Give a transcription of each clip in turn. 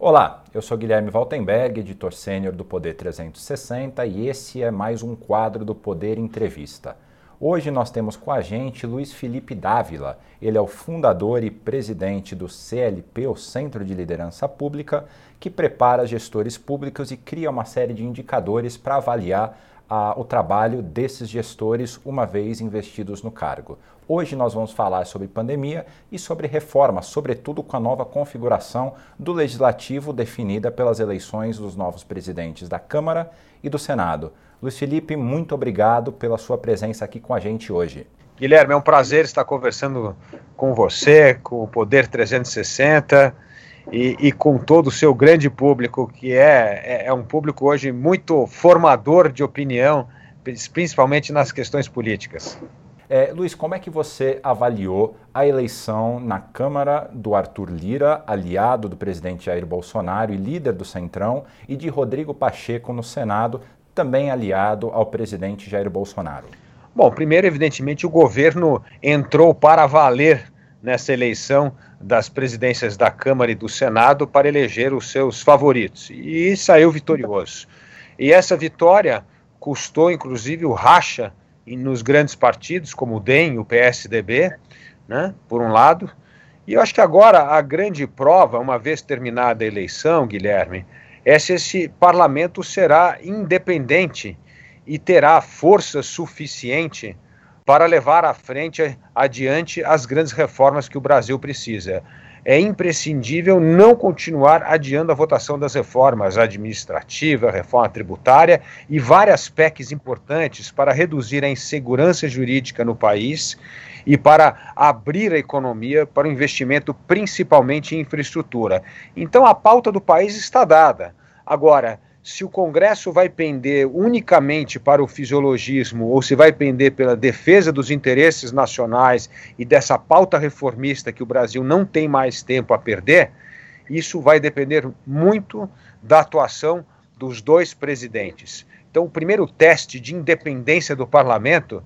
Olá, eu sou Guilherme Valtenberg, editor sênior do Poder 360 e esse é mais um quadro do Poder Entrevista. Hoje nós temos com a gente Luiz Felipe Dávila. Ele é o fundador e presidente do CLP, o Centro de Liderança Pública, que prepara gestores públicos e cria uma série de indicadores para avaliar a, o trabalho desses gestores uma vez investidos no cargo. Hoje nós vamos falar sobre pandemia e sobre reforma, sobretudo com a nova configuração do legislativo definida pelas eleições dos novos presidentes da Câmara e do Senado. Luiz Felipe, muito obrigado pela sua presença aqui com a gente hoje. Guilherme, é um prazer estar conversando com você, com o Poder 360 e, e, com todo o seu grande público, que é, é, é um público hoje muito formador de opinião, principalmente nas questões políticas. É, Luiz, como é que você avaliou a eleição na Câmara do Arthur Lira, aliado do presidente Jair Bolsonaro e líder do Centrão, e de Rodrigo Pacheco no Senado, também aliado ao presidente Jair Bolsonaro? Bom, primeiro, evidentemente, o governo entrou para valer nessa eleição das presidências da Câmara e do Senado para eleger os seus favoritos e saiu vitorioso. E essa vitória custou, inclusive, o racha nos grandes partidos, como o DEM o PSDB, né, por um lado. E eu acho que agora a grande prova, uma vez terminada a eleição, Guilherme, é se esse parlamento será independente e terá força suficiente para levar à frente, adiante, as grandes reformas que o Brasil precisa. É imprescindível não continuar adiando a votação das reformas administrativa, reforma tributária e várias PECs importantes para reduzir a insegurança jurídica no país e para abrir a economia para o investimento, principalmente em infraestrutura. Então a pauta do país está dada. Agora, se o Congresso vai pender unicamente para o fisiologismo ou se vai pender pela defesa dos interesses nacionais e dessa pauta reformista que o Brasil não tem mais tempo a perder, isso vai depender muito da atuação dos dois presidentes. Então, o primeiro teste de independência do parlamento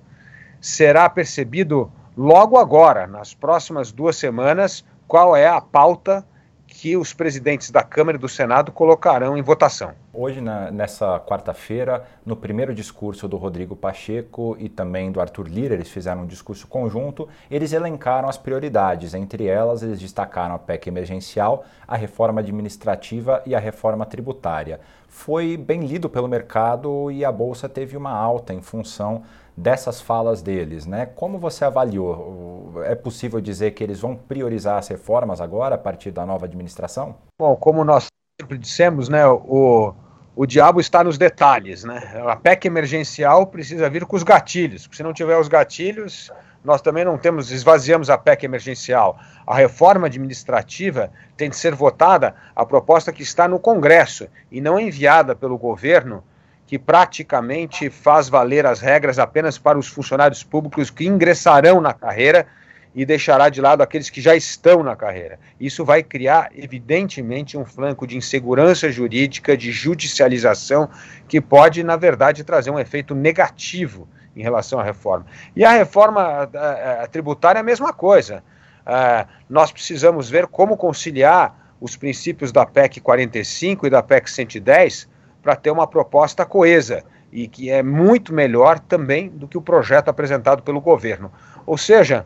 será percebido logo agora, nas próximas duas semanas, qual é a pauta que os presidentes da Câmara e do Senado colocarão em votação. Hoje, na, nessa quarta-feira, no primeiro discurso do Rodrigo Pacheco e também do Arthur Lira, eles fizeram um discurso conjunto, eles elencaram as prioridades. Entre elas, eles destacaram a PEC emergencial, a reforma administrativa e a reforma tributária. Foi bem lido pelo mercado e a Bolsa teve uma alta em função dessas falas deles, né? Como você avaliou? É possível dizer que eles vão priorizar as reformas agora a partir da nova administração? Bom, como nós sempre dissemos, né, o, o diabo está nos detalhes, né? A PEC emergencial precisa vir com os gatilhos, porque se não tiver os gatilhos, nós também não temos, esvaziamos a PEC emergencial. A reforma administrativa tem de ser votada a proposta que está no Congresso e não enviada pelo governo que praticamente faz valer as regras apenas para os funcionários públicos que ingressarão na carreira e deixará de lado aqueles que já estão na carreira. Isso vai criar, evidentemente, um flanco de insegurança jurídica, de judicialização, que pode, na verdade, trazer um efeito negativo em relação à reforma. E a reforma a, a, a tributária é a mesma coisa. Uh, nós precisamos ver como conciliar os princípios da PEC 45 e da PEC 110 para ter uma proposta coesa e que é muito melhor também do que o projeto apresentado pelo governo. Ou seja,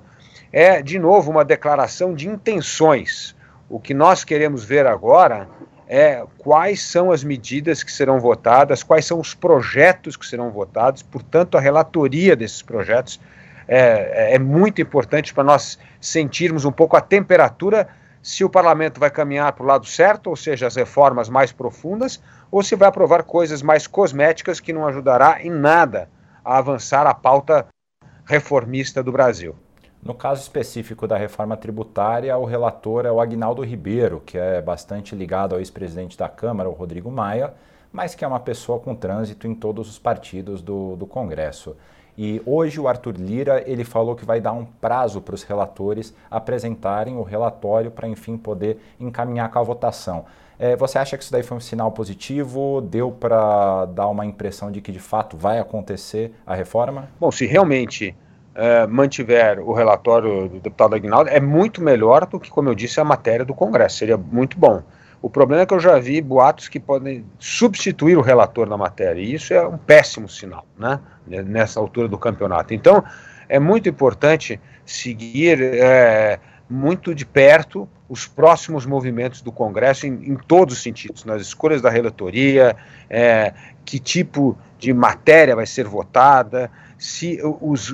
é de novo uma declaração de intenções. O que nós queremos ver agora é quais são as medidas que serão votadas, quais são os projetos que serão votados, portanto, a relatoria desses projetos é, é muito importante para nós sentirmos um pouco a temperatura se o parlamento vai caminhar para o lado certo, ou seja, as reformas mais profundas, ou se vai aprovar coisas mais cosméticas que não ajudará em nada a avançar a pauta reformista do Brasil. No caso específico da reforma tributária, o relator é o Agnaldo Ribeiro, que é bastante ligado ao ex-presidente da Câmara, o Rodrigo Maia, mas que é uma pessoa com trânsito em todos os partidos do, do Congresso. E hoje o Arthur Lira ele falou que vai dar um prazo para os relatores apresentarem o relatório para enfim poder encaminhar com a votação. É, você acha que isso daí foi um sinal positivo? Deu para dar uma impressão de que de fato vai acontecer a reforma? Bom, se realmente é, mantiver o relatório do deputado Aguinaldo, é muito melhor do que, como eu disse, a matéria do Congresso. Seria muito bom. O problema é que eu já vi boatos que podem substituir o relator na matéria, e isso é um péssimo sinal, né, nessa altura do campeonato. Então, é muito importante seguir é, muito de perto os próximos movimentos do Congresso em, em todos os sentidos, nas escolhas da relatoria, é, que tipo de matéria vai ser votada, se os,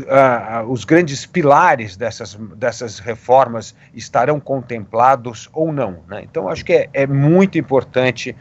os grandes pilares dessas, dessas reformas estarão contemplados ou não. Né? Então, acho que é, é muito importante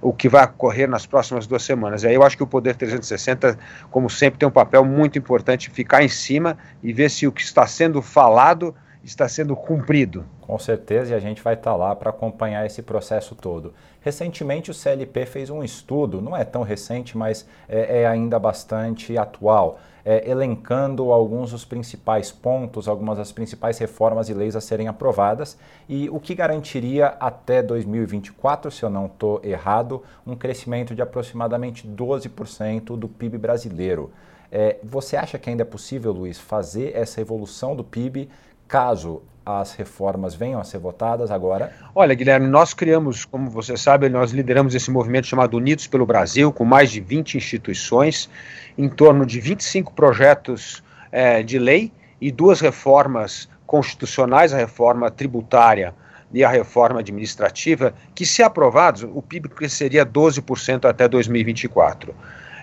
o que vai ocorrer nas próximas duas semanas. Aí eu acho que o Poder 360, como sempre, tem um papel muito importante ficar em cima e ver se o que está sendo falado está sendo cumprido. Com certeza, e a gente vai estar lá para acompanhar esse processo todo. Recentemente, o CLP fez um estudo, não é tão recente, mas é, é ainda bastante atual, é, elencando alguns dos principais pontos, algumas das principais reformas e leis a serem aprovadas e o que garantiria até 2024, se eu não estou errado, um crescimento de aproximadamente 12% do PIB brasileiro. É, você acha que ainda é possível, Luiz, fazer essa evolução do PIB caso as reformas venham a ser votadas agora? Olha, Guilherme, nós criamos, como você sabe, nós lideramos esse movimento chamado Unidos pelo Brasil, com mais de 20 instituições, em torno de 25 projetos é, de lei e duas reformas constitucionais, a reforma tributária e a reforma administrativa, que, se aprovados, o PIB cresceria 12% até 2024.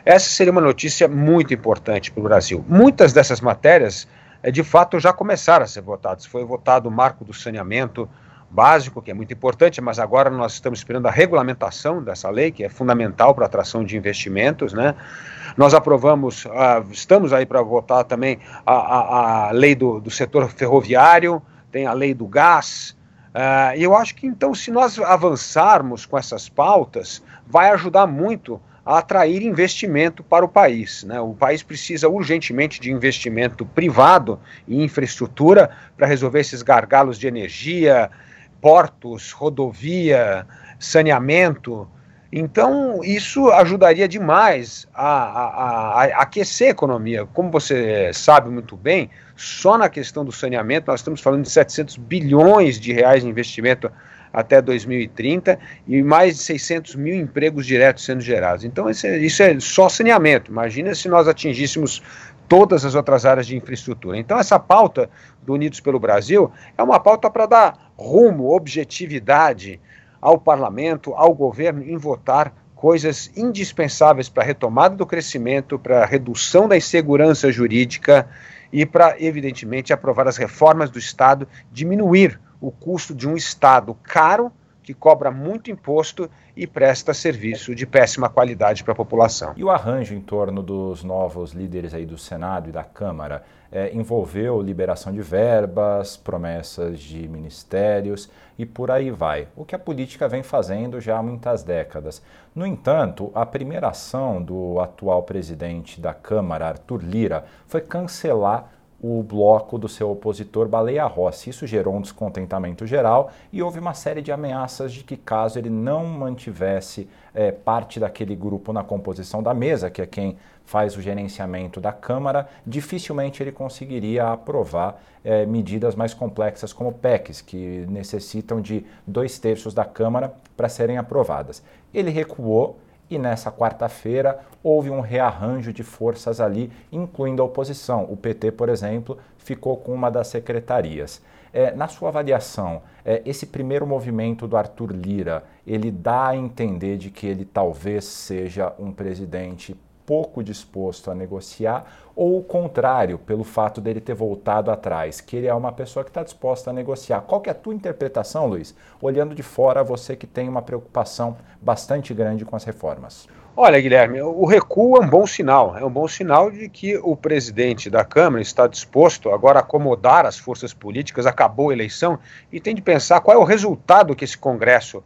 Essa seria uma notícia muito importante para o Brasil. Muitas dessas matérias de fato já começaram a ser votados. Foi votado o marco do saneamento básico, que é muito importante, mas agora nós estamos esperando a regulamentação dessa lei, que é fundamental para a atração de investimentos, né? Nós aprovamos, uh, estamos aí para votar também a, a, a lei do, do, setor ferroviário, tem a lei do gás, uh, e eu acho que então, se nós avançarmos com essas pautas, vai ajudar muito a atrair investimento para o país. Né? O país precisa urgentemente de investimento privado em infraestrutura para resolver esses gargalos de energia, portos, rodovia, saneamento. Então, isso ajudaria demais a, a, a, a, aquecer a economia. Como você sabe muito bem, só na questão do saneamento nós estamos falando de 700 bilhões de reais de investimento até 2030 e mais de 600 mil empregos diretos sendo gerados. Então, isso é, isso é só saneamento. Imagina se nós atingíssemos todas as outras áreas de infraestrutura. Então, essa pauta do Unidos pelo Brasil é uma pauta para dar rumo, objetividade ao parlamento, ao governo em votar coisas indispensáveis para a retomada do crescimento, para a redução da insegurança jurídica e para, evidentemente, aprovar as reformas do Estado, diminuir o custo de um Estado caro, que cobra muito imposto e presta serviço de péssima qualidade para a população. E o arranjo em torno dos novos líderes aí do Senado e da Câmara é, envolveu liberação de verbas, promessas de ministérios e por aí vai. O que a política vem fazendo já há muitas décadas. No entanto, a primeira ação do atual presidente da Câmara, Arthur Lira, foi cancelar o bloco do seu opositor Baleia Rossi. Isso gerou um descontentamento geral e houve uma série de ameaças de que, caso ele não mantivesse é, parte daquele grupo na composição da mesa, que é quem faz o gerenciamento da Câmara, dificilmente ele conseguiria aprovar é, medidas mais complexas como PECs, que necessitam de dois terços da Câmara para serem aprovadas. Ele recuou e nessa quarta-feira houve um rearranjo de forças ali, incluindo a oposição. O PT, por exemplo, ficou com uma das secretarias. É, na sua avaliação, é, esse primeiro movimento do Arthur Lira, ele dá a entender de que ele talvez seja um presidente pouco disposto a negociar, ou o contrário, pelo fato dele ter voltado atrás, que ele é uma pessoa que está disposta a negociar. Qual que é a tua interpretação, Luiz? Olhando de fora, você que tem uma preocupação bastante grande com as reformas. Olha, Guilherme, o recuo é um bom sinal. É um bom sinal de que o presidente da Câmara está disposto agora a acomodar as forças políticas, acabou a eleição, e tem de pensar qual é o resultado que esse Congresso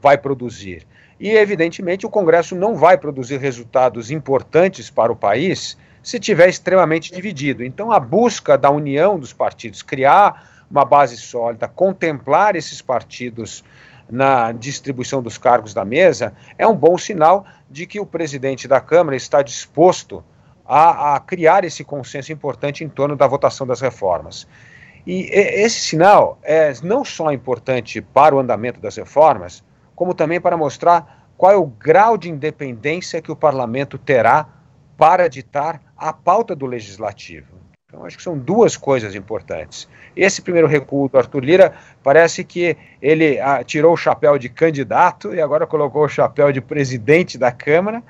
vai produzir. E, evidentemente, o Congresso não vai produzir resultados importantes para o país se tiver extremamente dividido. Então, a busca da união dos partidos, criar uma base sólida, contemplar esses partidos na distribuição dos cargos da mesa, é um bom sinal de que o presidente da Câmara está disposto a, a criar esse consenso importante em torno da votação das reformas. E esse sinal é não só importante para o andamento das reformas, como também para mostrar qual é o grau de independência que o parlamento terá para ditar a pauta do legislativo. Então, acho que são duas coisas importantes. Esse primeiro recuo do Arthur Lira parece que ele ah, tirou o chapéu de candidato e agora colocou o chapéu de presidente da Câmara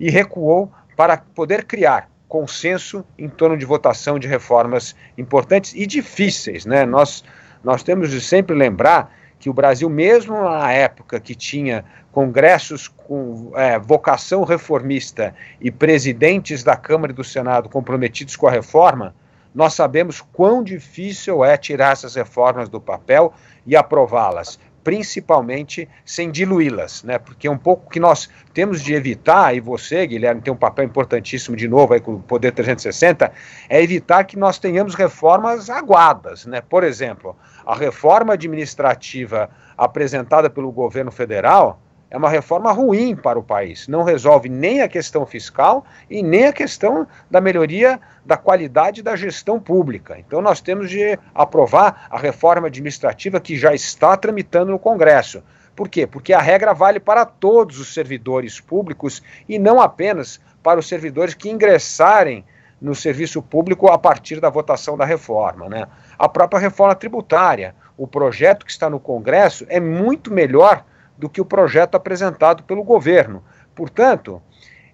e recuou para poder criar consenso em torno de votação de reformas importantes e difíceis. Né? Nós, nós temos de sempre lembrar que o Brasil, mesmo na época que tinha congressos com é, vocação reformista e presidentes da Câmara e do Senado comprometidos com a reforma, nós sabemos quão difícil é tirar essas reformas do papel e aprová-las, principalmente sem diluí-las, né? Porque um pouco que nós temos de evitar, e você, Guilherme, tem um papel importantíssimo de novo aí com o Poder 360, é evitar que nós tenhamos reformas aguadas, né? Por exemplo, a reforma administrativa apresentada pelo governo federal, é uma reforma ruim para o país. Não resolve nem a questão fiscal e nem a questão da melhoria da qualidade da gestão pública. Então, nós temos de aprovar a reforma administrativa que já está tramitando no Congresso. Por quê? Porque a regra vale para todos os servidores públicos e não apenas para os servidores que ingressarem no serviço público a partir da votação da reforma. Né? A própria reforma tributária, o projeto que está no Congresso, é muito melhor do que o projeto apresentado pelo governo. Portanto,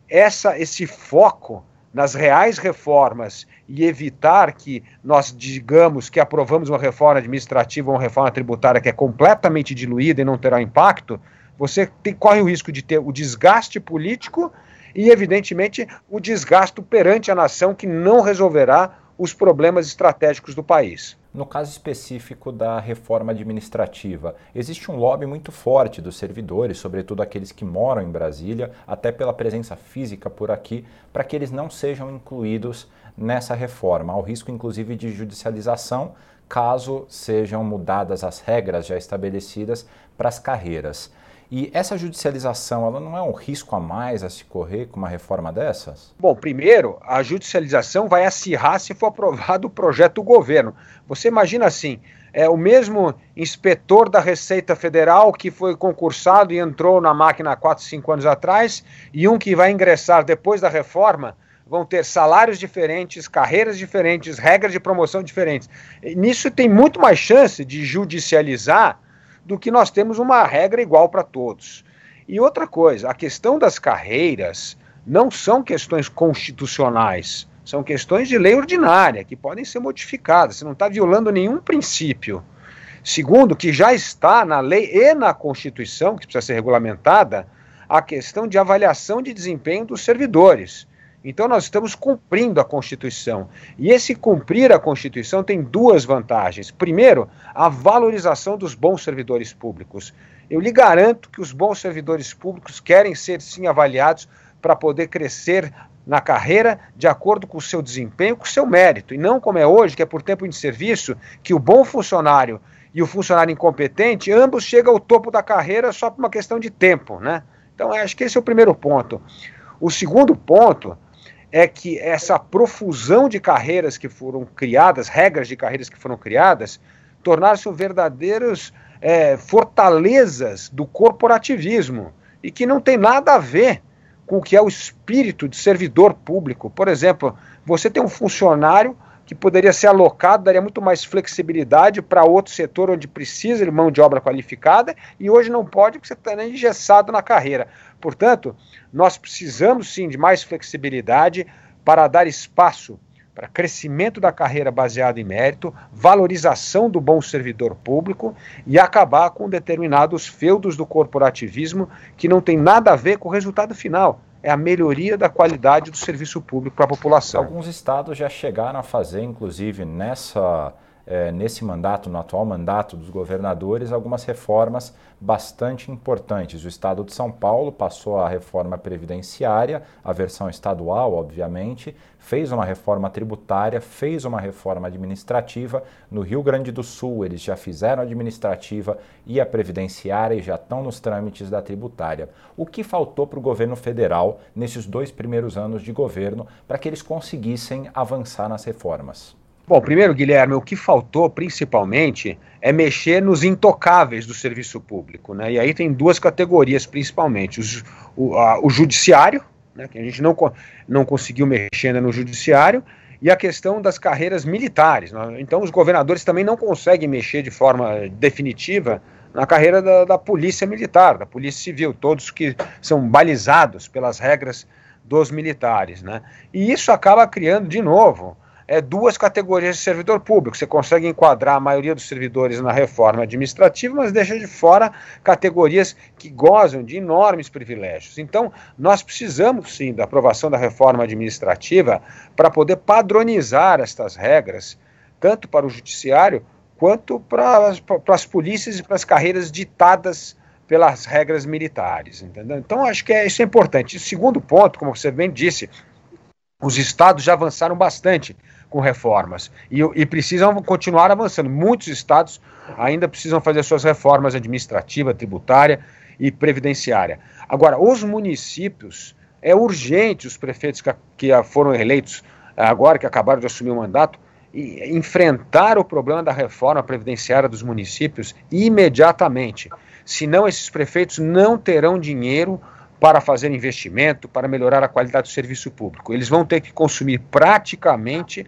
essa, esse foco nas reais reformas e evitar que nós digamos que aprovamos uma reforma administrativa ou uma reforma tributária que é completamente diluída e não terá impacto, você tem, corre o risco de ter o desgaste político e, evidentemente, o desgaste perante a nação que não resolverá os problemas estratégicos do país. No caso específico da reforma administrativa, existe um lobby muito forte dos servidores, sobretudo aqueles que moram em Brasília, até pela presença física por aqui, para que eles não sejam incluídos nessa reforma. Há o risco, inclusive, de judicialização caso sejam mudadas as regras já estabelecidas para as carreiras. E essa judicialização, ela não é um risco a mais a se correr com uma reforma dessas? Bom, primeiro, a judicialização vai acirrar se for aprovado o projeto do governo. Você imagina assim, é o mesmo inspetor da Receita Federal que foi concursado e entrou na máquina há 4, 5 anos atrás, e um que vai ingressar depois da reforma, vão ter salários diferentes, carreiras diferentes, regras de promoção diferentes. Nisso tem muito mais chance de judicializar do que nós temos uma regra igual para todos. E outra coisa, a questão das carreiras não são questões constitucionais, são questões de lei ordinária que podem ser modificadas. Você não está violando nenhum princípio. Segundo, que já está na lei e na Constituição, que precisa ser regulamentada, a questão de avaliação de desempenho dos servidores. Então nós estamos cumprindo a Constituição. E esse cumprir a Constituição tem duas vantagens. Primeiro, a valorização dos bons servidores públicos. Eu lhe garanto que os bons servidores públicos querem ser sim avaliados para poder crescer na carreira de acordo com o seu desempenho, com o seu mérito, e não como é hoje, que é por tempo de serviço, que o bom funcionário e o funcionário incompetente, ambos chegam ao topo da carreira só por uma questão de tempo, né? Então, acho que esse é o primeiro ponto. O segundo ponto é que essa profusão de carreiras que foram criadas, regras de carreiras que foram criadas, tornaram-se verdadeiros é, fortalezas do corporativismo e que não tem nada a ver com o que é o espírito de servidor público. Por exemplo, você tem um funcionário que poderia ser alocado, daria muito mais flexibilidade para outro setor onde precisa de mão de obra qualificada e hoje não pode porque você está engessado na carreira. Portanto, nós precisamos sim de mais flexibilidade para dar espaço para crescimento da carreira baseado em mérito, valorização do bom servidor público e acabar com determinados feudos do corporativismo que não tem nada a ver com o resultado final. É a melhoria da qualidade do serviço público para a população. Alguns estados já chegaram a fazer, inclusive nessa é, nesse mandato, no atual mandato dos governadores, algumas reformas bastante importantes. O Estado de São Paulo passou a reforma previdenciária, a versão estadual, obviamente, fez uma reforma tributária, fez uma reforma administrativa. No Rio Grande do Sul, eles já fizeram a administrativa e a previdenciária e já estão nos trâmites da tributária. O que faltou para o governo federal nesses dois primeiros anos de governo para que eles conseguissem avançar nas reformas? Bom, primeiro, Guilherme, o que faltou principalmente é mexer nos intocáveis do serviço público. Né? E aí tem duas categorias principalmente: Os, o, a, o judiciário, né, que a gente não, não conseguiu mexer no judiciário, e a questão das carreiras militares. Né? Então, os governadores também não conseguem mexer de forma definitiva na carreira da, da, polícia militar, da polícia civil, todos que são balizados pelas regras dos militares. Né? E isso acaba criando, de novo, é, duas categorias de servidor público. Você consegue enquadrar a maioria dos servidores na reforma administrativa, mas deixa de fora categorias que gozam de enormes privilégios. Então, nós precisamos sim da aprovação da reforma administrativa para poder padronizar estas regras, tanto para o judiciário quanto para, as polícias e para as carreiras ditadas pelas regras militares, entendeu? Então acho que é, isso é importante. O segundo ponto, como você bem disse, os estados já avançaram bastante com reformas e, e, precisam continuar avançando. Muitos estados ainda precisam fazer suas reformas administrativa, tributária e previdenciária. Agora, os municípios, é urgente os prefeitos que, que foram eleitos agora, que acabaram de assumir o mandato, enfrentar o problema da reforma previdenciária dos municípios imediatamente. Senão, esses prefeitos não terão dinheiro para fazer investimento, para melhorar a qualidade do serviço público. Eles vão ter que consumir praticamente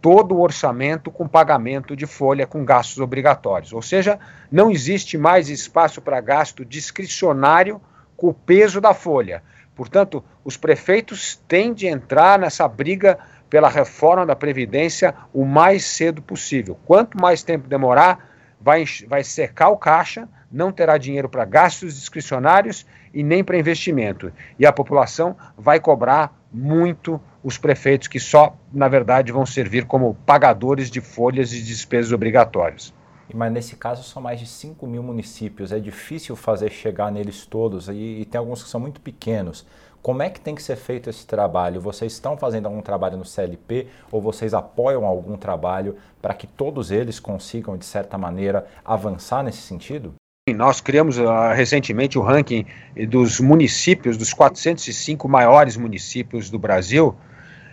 todo o orçamento com pagamento de folha com gastos obrigatórios. Ou seja, não existe mais espaço para gasto discricionário com o peso da folha. Portanto, os prefeitos têm de entrar nessa briga pela reforma da Previdência o mais cedo possível. Quanto mais tempo demorar, vai, vai secar o caixa, não terá dinheiro para gastos discricionários e nem para investimento. E a população vai cobrar muito os prefeitos que só, na verdade, vão servir como pagadores de folhas e despesas obrigatórias. Mas nesse caso são mais de 5 mil municípios, é difícil fazer chegar neles todos e, e tem alguns que são muito pequenos. Como é que tem que ser feito esse trabalho? Vocês estão fazendo algum trabalho no CLP ou vocês apoiam algum trabalho para que todos eles consigam, de certa maneira, avançar nesse sentido? Nós criamos uh, recentemente o ranking dos municípios, dos 405 maiores municípios do Brasil,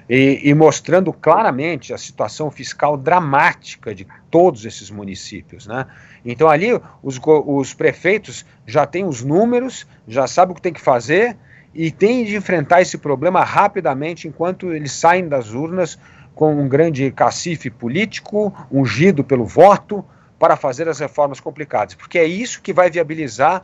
e, e, mostrando claramente a situação fiscal dramática de todos esses municípios. Né? Então, ali, os, os prefeitos já têm os números, já sabem o que tem que fazer e têm de enfrentar esse problema rapidamente enquanto eles saem das urnas com um grande cacife político, ungido pelo voto para fazer as reformas complicadas, porque é isso que vai viabilizar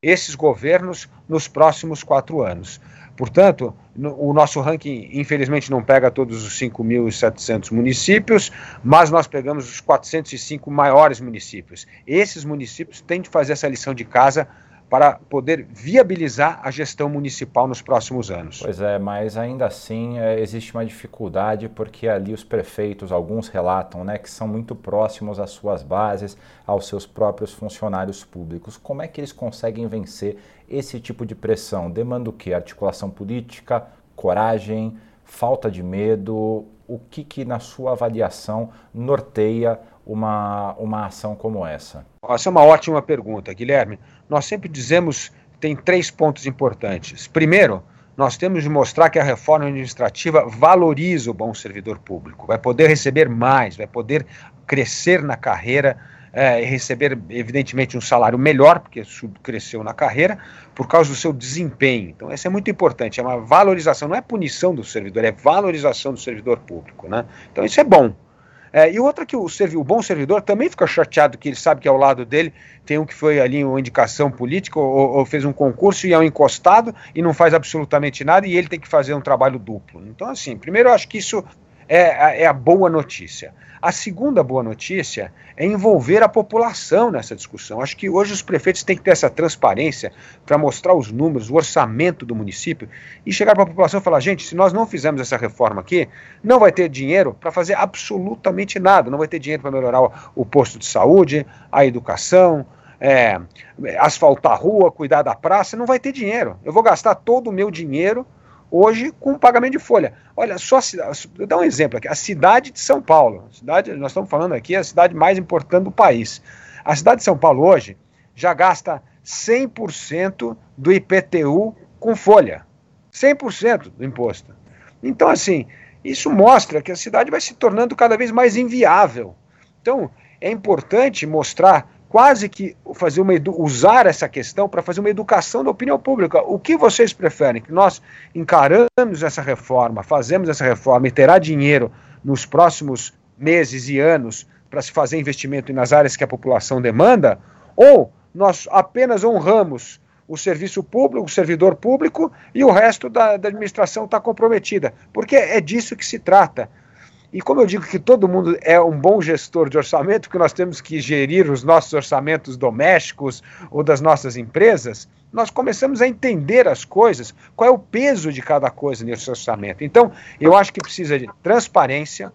esses governos nos próximos quatro anos. Portanto, no, o nosso ranking, infelizmente, não pega todos os 5.700 municípios, mas nós pegamos os 405 maiores municípios. Esses municípios têm de fazer essa lição de casa para poder viabilizar a gestão municipal nos próximos anos. Pois é, mas ainda assim é, existe uma dificuldade porque ali os prefeitos, alguns relatam, né, que são muito próximos às suas bases, aos seus próprios funcionários públicos. Como é que eles conseguem vencer esse tipo de pressão? Demanda o quê? Articulação política, coragem, falta de medo? O que, que na sua avaliação norteia uma, uma ação como essa? Essa é uma ótima pergunta, Guilherme. Nós sempre dizemos tem três pontos importantes. Primeiro, nós temos de mostrar que a reforma administrativa valoriza o bom servidor público, vai poder receber mais, vai poder crescer na carreira é, e receber, evidentemente, um salário melhor, porque cresceu na carreira, por causa do seu desempenho. Então, isso é muito importante, é uma valorização, não é punição do servidor, é valorização do servidor público. Né? Então, isso é bom. É, e outra que o, o, bom servidor também fica chateado que ele sabe que ao lado dele tem um que foi ali uma indicação política ou, ou, fez um concurso e é um encostado e não faz absolutamente nada e ele tem que fazer um trabalho duplo. Então, assim, primeiro eu acho que isso é, é a boa notícia. A segunda boa notícia é envolver a população nessa discussão. Acho que hoje os prefeitos têm que ter essa transparência para mostrar os números, o orçamento do município e chegar para a população e falar: gente, se nós não fizermos essa reforma aqui, não vai ter dinheiro para fazer absolutamente nada. Não vai ter dinheiro para melhorar o, posto de saúde, a educação. É, asfaltar a rua, cuidar da praça, não vai ter dinheiro. Eu vou gastar todo o meu dinheiro hoje com pagamento de folha. Olha, só vou dar um exemplo aqui, a cidade de São Paulo, cidade, nós estamos falando aqui, é a cidade mais importante do país. A cidade de São Paulo hoje já gasta 100% do IPTU com folha. 100% do imposto. Então, assim, Isso mostra que a cidade vai se tornando cada vez mais inviável. Então, é importante mostrar quase que fazer uma usar essa questão para fazer uma educação da opinião pública. O que vocês preferem? Que nós encaramos essa reforma, fazemos essa reforma e terá dinheiro nos próximos meses e anos para se fazer investimento nas áreas que a população demanda? Ou nós apenas honramos o serviço público, o servidor público e o resto da, da administração está comprometida. Porque é disso que se trata. E como eu digo que todo mundo é um bom gestor de orçamento, que nós temos que gerir os nossos orçamentos domésticos ou das nossas empresas, nós começamos a entender as coisas, qual é o peso de cada coisa nesse orçamento. Então, eu acho que precisa de transparência,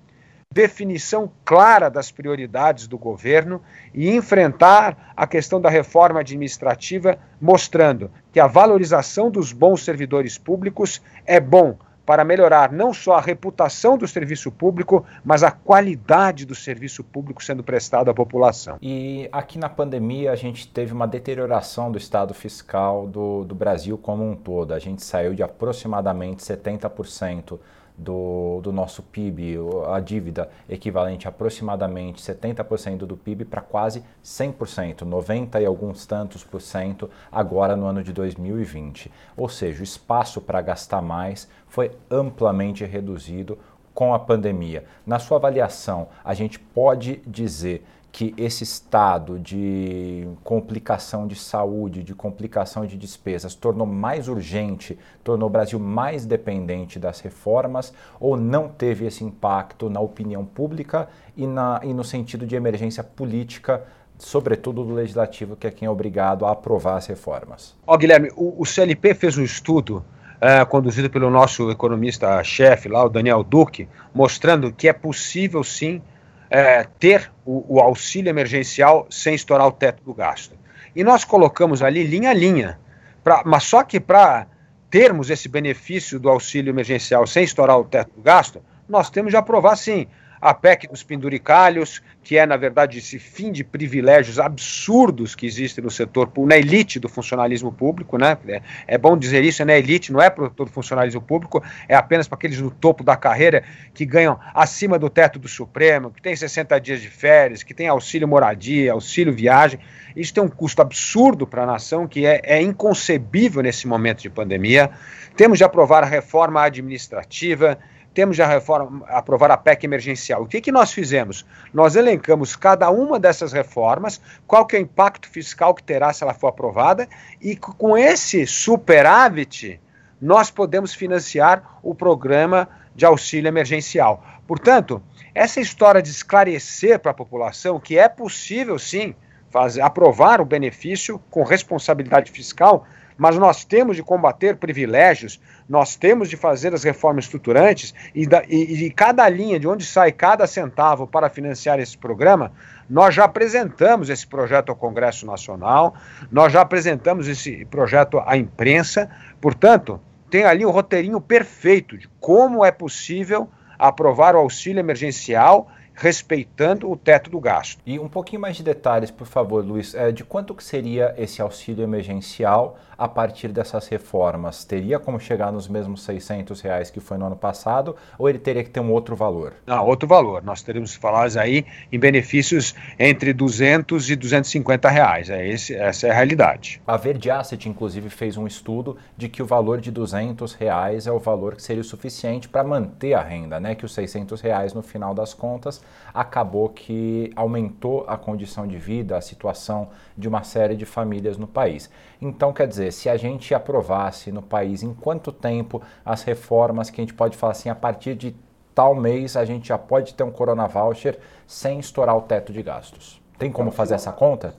definição clara das prioridades do governo e enfrentar a questão da reforma administrativa, mostrando que a valorização dos bons servidores públicos é bom para melhorar não só a reputação do serviço público, mas a qualidade do serviço público sendo prestado à população. E aqui na pandemia a gente teve uma deterioração do estado fiscal do, do Brasil como um todo. A gente saiu de aproximadamente 70% do, do nosso PIB, a dívida equivalente a aproximadamente 70% do PIB para quase 100%, 90 e alguns tantos por cento agora no ano de 2020. Ou seja, o espaço para gastar mais foi amplamente reduzido com a pandemia. Na sua avaliação, a gente pode dizer que esse estado de complicação de saúde, de complicação de despesas, tornou mais urgente, tornou o Brasil mais dependente das reformas ou não teve esse impacto na opinião pública e, na, e no sentido de emergência política sobretudo do legislativo, que é quem é obrigado a aprovar as reformas. Ó, oh, Guilherme, o, o, CLP fez um estudo uh, conduzido pelo nosso economista-chefe lá, o Daniel Duque, mostrando que é possível sim é, ter o, o, auxílio emergencial sem estourar o teto do gasto. E nós colocamos ali linha a linha, pra, mas só que para termos esse benefício do auxílio emergencial sem estourar o teto do gasto, nós temos de aprovar sim a PEC dos penduricalhos, que é, na verdade, esse fim de privilégios absurdos que existem no setor, na elite do funcionalismo público, né? É, é bom dizer isso, é na elite, não é para todo funcionalismo público, é apenas para aqueles no topo da carreira que ganham acima do teto do Supremo, que tem 60 dias de férias, que tem auxílio moradia, auxílio viagem. Isso tem um custo absurdo para a nação que é, é inconcebível nesse momento de pandemia. Temos de aprovar a reforma administrativa temos já reforma, aprovar a PEC emergencial. O que, que nós fizemos? Nós elencamos cada uma dessas reformas, qual que é o impacto fiscal que terá se ela for aprovada, e com esse superávit, nós podemos financiar o programa de auxílio emergencial. Portanto, essa história de esclarecer para a população que é possível sim fazer, aprovar o benefício com responsabilidade fiscal mas nós temos de combater privilégios, nós temos de fazer as reformas estruturantes e, da, e, e cada linha de onde sai cada centavo para financiar esse programa, nós já apresentamos esse projeto ao Congresso Nacional, nós já apresentamos esse projeto à imprensa, portanto, tem ali um roteirinho perfeito de como é possível aprovar o auxílio emergencial respeitando o teto do gasto. E um pouquinho mais de detalhes, por favor, Luiz, é, de quanto que seria esse auxílio emergencial a partir dessas reformas? Teria como chegar nos mesmos 600 reais que foi no ano passado ou ele teria que ter um outro valor? Não, outro valor. Nós teríamos falar aí em benefícios entre 200 e 250 reais. É esse, essa é a realidade. A Verde Asset, inclusive, fez um estudo de que o valor de 200 reais é o valor que seria o suficiente para manter a renda, né? Que os 600 reais, no final das contas, acabou que aumentou a condição de vida, a situação de uma série de famílias no país. Então, quer dizer, se a gente aprovasse no país em quanto tempo as reformas que a gente pode falar assim, a partir de tal mês a gente já pode ter um Corona Voucher sem estourar o teto de gastos. Tem como fazer essa conta?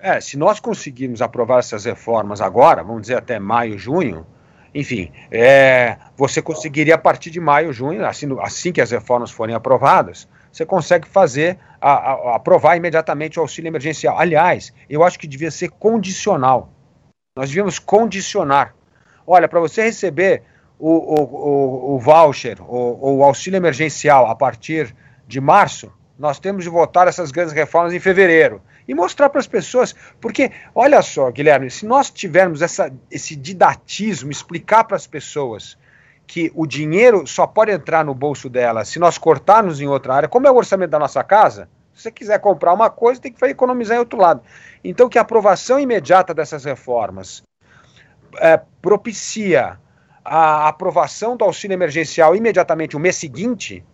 É, se nós conseguirmos aprovar essas reformas agora, vamos dizer até maio, junho, enfim, é, você conseguiria a partir de maio, junho, assim, assim que as reformas forem aprovadas, você consegue fazer, aprovar imediatamente o auxílio emergencial. Aliás, eu acho que devia ser condicional. Nós devíamos condicionar. Olha, para você receber o, o, o, o voucher, o, o auxílio emergencial a partir de março, nós temos de votar essas grandes reformas em fevereiro e mostrar para as pessoas, porque olha só, Guilherme, se nós tivermos essa, esse didatismo, explicar para as pessoas que o dinheiro só pode entrar no bolso dela se nós cortarmos em outra área, como é o orçamento da nossa casa, se você quiser comprar uma coisa, tem que economizar em outro lado. Então, que a aprovação imediata dessas reformas é, propicia a aprovação do auxílio emergencial imediatamente o mês seguinte,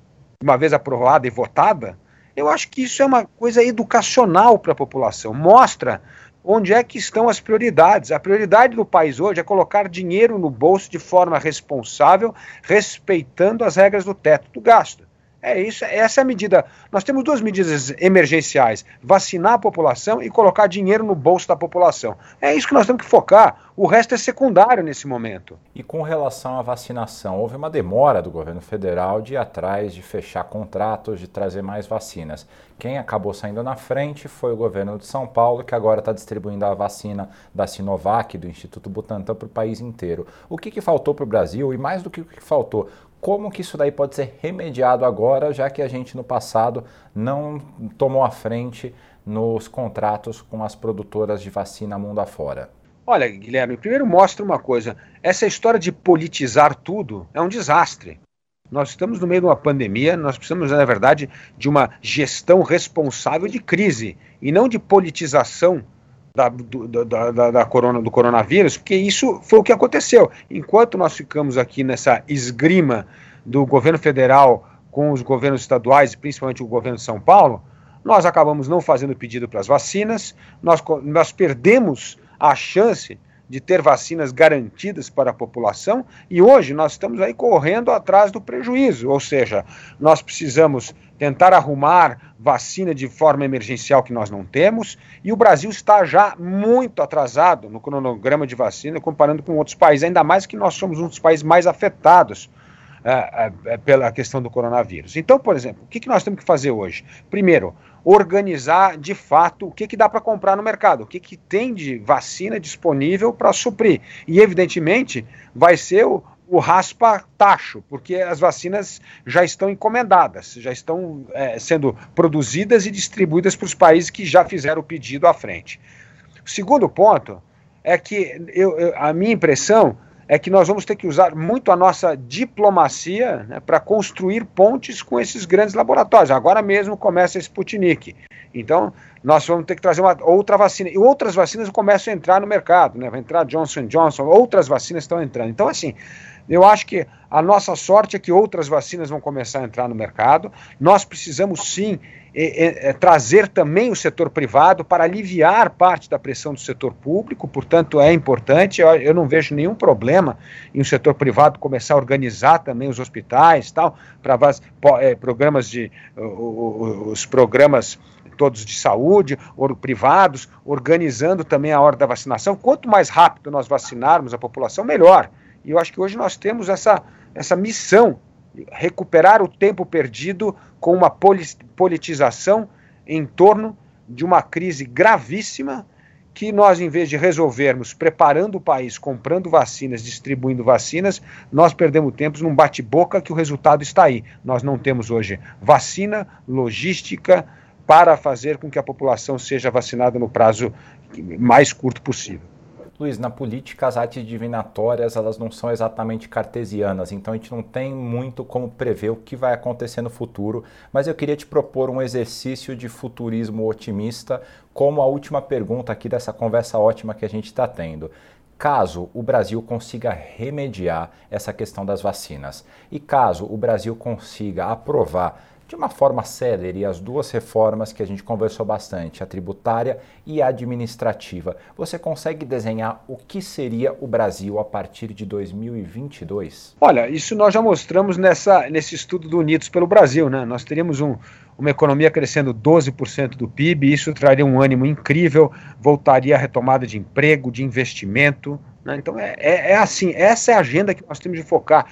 uma vez aprovada e votada, eu acho que isso é uma coisa educacional para a população. Mostra onde é que estão as prioridades. A prioridade do país hoje é colocar dinheiro no bolso de forma responsável, respeitando as regras do teto do gasto. É isso, essa é a medida. Nós temos duas medidas emergenciais: vacinar a população e colocar dinheiro no bolso da população. É isso que nós temos que focar. O resto é secundário nesse momento. E com relação à vacinação, houve uma demora do governo federal de ir atrás de fechar contratos, de trazer mais vacinas. Quem acabou saindo na frente foi o governo de São Paulo, que agora está distribuindo a vacina da Sinovac, do Instituto Butantan, para o país inteiro. O que, que faltou para o Brasil e mais do que o que faltou? Como que isso daí pode ser remediado agora, já que a gente no passado não tomou a frente nos contratos com as produtoras de vacina mundo afora? Olha, Guilherme, primeiro mostra uma coisa: essa história de politizar tudo é um desastre. Nós estamos no meio de uma pandemia, nós precisamos, na verdade, de uma gestão responsável de crise e não de politização da, do, da, da, corona, do coronavírus, porque isso foi o que aconteceu. Enquanto nós ficamos aqui nessa esgrima do governo federal com os governos estaduais, principalmente o governo de São Paulo, nós acabamos não fazendo pedido para as vacinas, nós, nós perdemos a chance de ter vacinas garantidas para a população e hoje nós estamos aí correndo atrás do prejuízo, ou seja, nós precisamos tentar arrumar vacina de forma emergencial que nós não temos e o Brasil está já muito atrasado no cronograma de vacina comparando com outros países, ainda mais que nós somos um dos países mais afetados é, é, pela questão do coronavírus. Então, por exemplo, o que, que nós temos que fazer hoje? Primeiro, organizar de fato o que, que dá para comprar no mercado, o que, que tem de vacina disponível para suprir. E, evidentemente, vai ser o, o raspa-tacho, porque as vacinas já estão encomendadas, já estão é, sendo produzidas e distribuídas para os países que já fizeram o pedido à frente. O segundo ponto é que eu, eu, a minha impressão é que nós vamos ter que usar muito a nossa diplomacia né, para construir pontes com esses grandes laboratórios. Agora mesmo começa a Sputnik. Então, nós vamos ter que trazer uma outra vacina. E outras vacinas começam a entrar no mercado, né? Vai entrar Johnson Johnson, outras vacinas estão entrando. Então, assim, eu acho que a nossa sorte é que outras vacinas vão começar a entrar no mercado. Nós precisamos sim é, é, trazer também o setor privado para aliviar parte da pressão do setor público, portanto é importante, eu, eu, não vejo nenhum problema em o setor privado começar a organizar também os hospitais tal, para é, programas de os programas todos de saúde, or, privados, organizando também a hora da vacinação. Quanto mais rápido nós vacinarmos a população, melhor. E eu acho que hoje nós temos essa, essa missão recuperar o tempo perdido com uma politização em torno de uma crise gravíssima que nós, em vez de resolvermos preparando o país, comprando vacinas, distribuindo vacinas, nós perdemos tempo num bate-boca que o resultado está aí. Nós não temos hoje vacina, logística para fazer com que a população seja vacinada no prazo mais curto possível. Luiz, na política as artes divinatórias elas não são exatamente cartesianas, então a gente não tem muito como prever o que vai acontecer no futuro, mas eu queria te propor um exercício de futurismo otimista, como a última pergunta aqui dessa conversa ótima que a gente está tendo. Caso o Brasil consiga remediar essa questão das vacinas e caso o Brasil consiga aprovar de uma forma célere as duas reformas que a gente conversou bastante, a tributária e a administrativa. Você consegue desenhar o que seria o Brasil a partir de 2022? Olha, isso nós já mostramos nessa, nesse estudo do Unidos pelo Brasil, né? Nós teríamos um, uma economia crescendo 12% do PIB, isso traria um ânimo incrível, voltaria a retomada de emprego, de investimento. Né? Então é, é, é assim, essa é a agenda que nós temos de focar.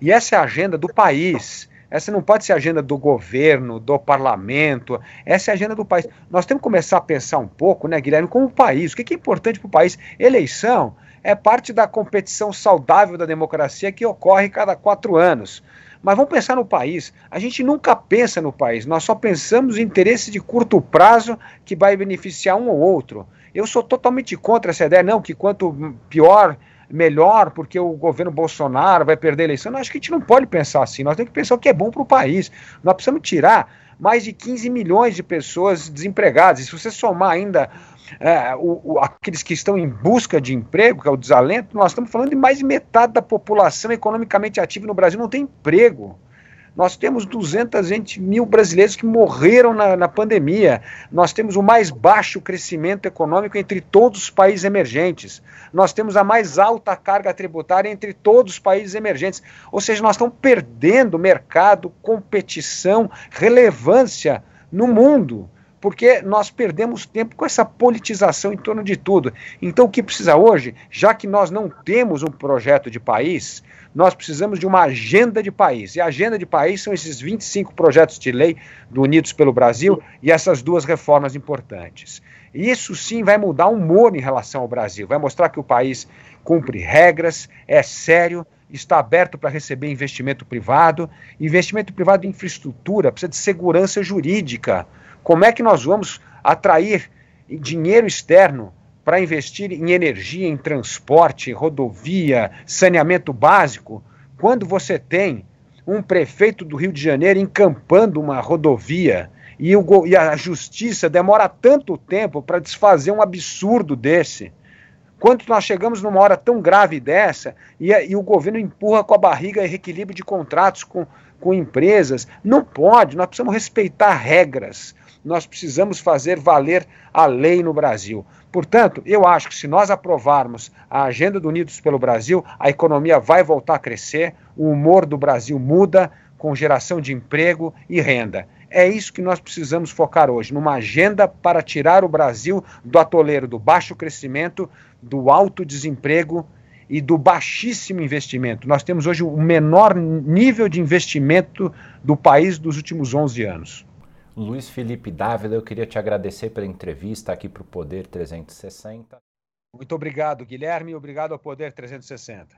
E essa é a agenda do país. Essa não pode ser a agenda do governo, do parlamento, essa é a agenda do país. Nós temos que começar a pensar um pouco, né, Guilherme, como país. O que é importante para o país? Eleição é parte da competição saudável da democracia que ocorre cada quatro anos. Mas vamos pensar no país. A gente nunca pensa no país, nós só pensamos em interesse de curto prazo que vai beneficiar um ou outro. Eu sou totalmente contra essa ideia, não, que quanto pior melhor porque o governo Bolsonaro vai perder a eleição. Não, acho que a gente não pode pensar assim. Nós temos que pensar o que é bom para o país. Nós precisamos tirar mais de 15 milhões de pessoas desempregadas. E se você somar ainda é, o, o, aqueles que estão em busca de emprego, que é o desalento, nós estamos falando de mais de metade da população economicamente ativa no Brasil não tem emprego. Nós temos 220 mil brasileiros que morreram na, na, pandemia. Nós temos o mais baixo crescimento econômico entre todos os países emergentes. Nós temos a mais alta carga tributária entre todos os países emergentes. Ou seja, nós estamos perdendo mercado, competição, relevância no mundo porque nós perdemos tempo com essa politização em torno de tudo. Então, o que precisa hoje, já que nós não temos um projeto de país, nós precisamos de uma agenda de país. E a agenda de país são esses 25 projetos de lei do Unidos pelo Brasil e essas duas reformas importantes. E isso sim vai mudar o humor em relação ao Brasil, vai mostrar que o país cumpre regras, é sério, está aberto para receber investimento privado. Investimento privado em infraestrutura precisa de segurança jurídica como é que nós vamos atrair dinheiro externo para investir em energia, em transporte, rodovia, saneamento básico, quando você tem um prefeito do Rio de Janeiro encampando uma rodovia e, o, e a justiça demora tanto tempo para desfazer um absurdo desse? Quando nós chegamos numa hora tão grave dessa e, e o governo empurra com a barriga reequilíbrio de contratos com, com empresas, não pode, nós precisamos respeitar regras nós precisamos fazer valer a lei no Brasil. Portanto, eu acho que se nós aprovarmos a agenda do Unidos pelo Brasil, a economia vai voltar a crescer, o humor do Brasil muda com geração de emprego e renda. É isso que nós precisamos focar hoje, numa agenda para tirar o Brasil do atoleiro do baixo crescimento, do alto desemprego e do baixíssimo investimento. Nós temos hoje o menor nível de investimento do país dos últimos 11 anos. Luiz Felipe Dávila, eu queria te agradecer pela entrevista aqui para o Poder 360. Muito obrigado, Guilherme, e obrigado ao Poder 360.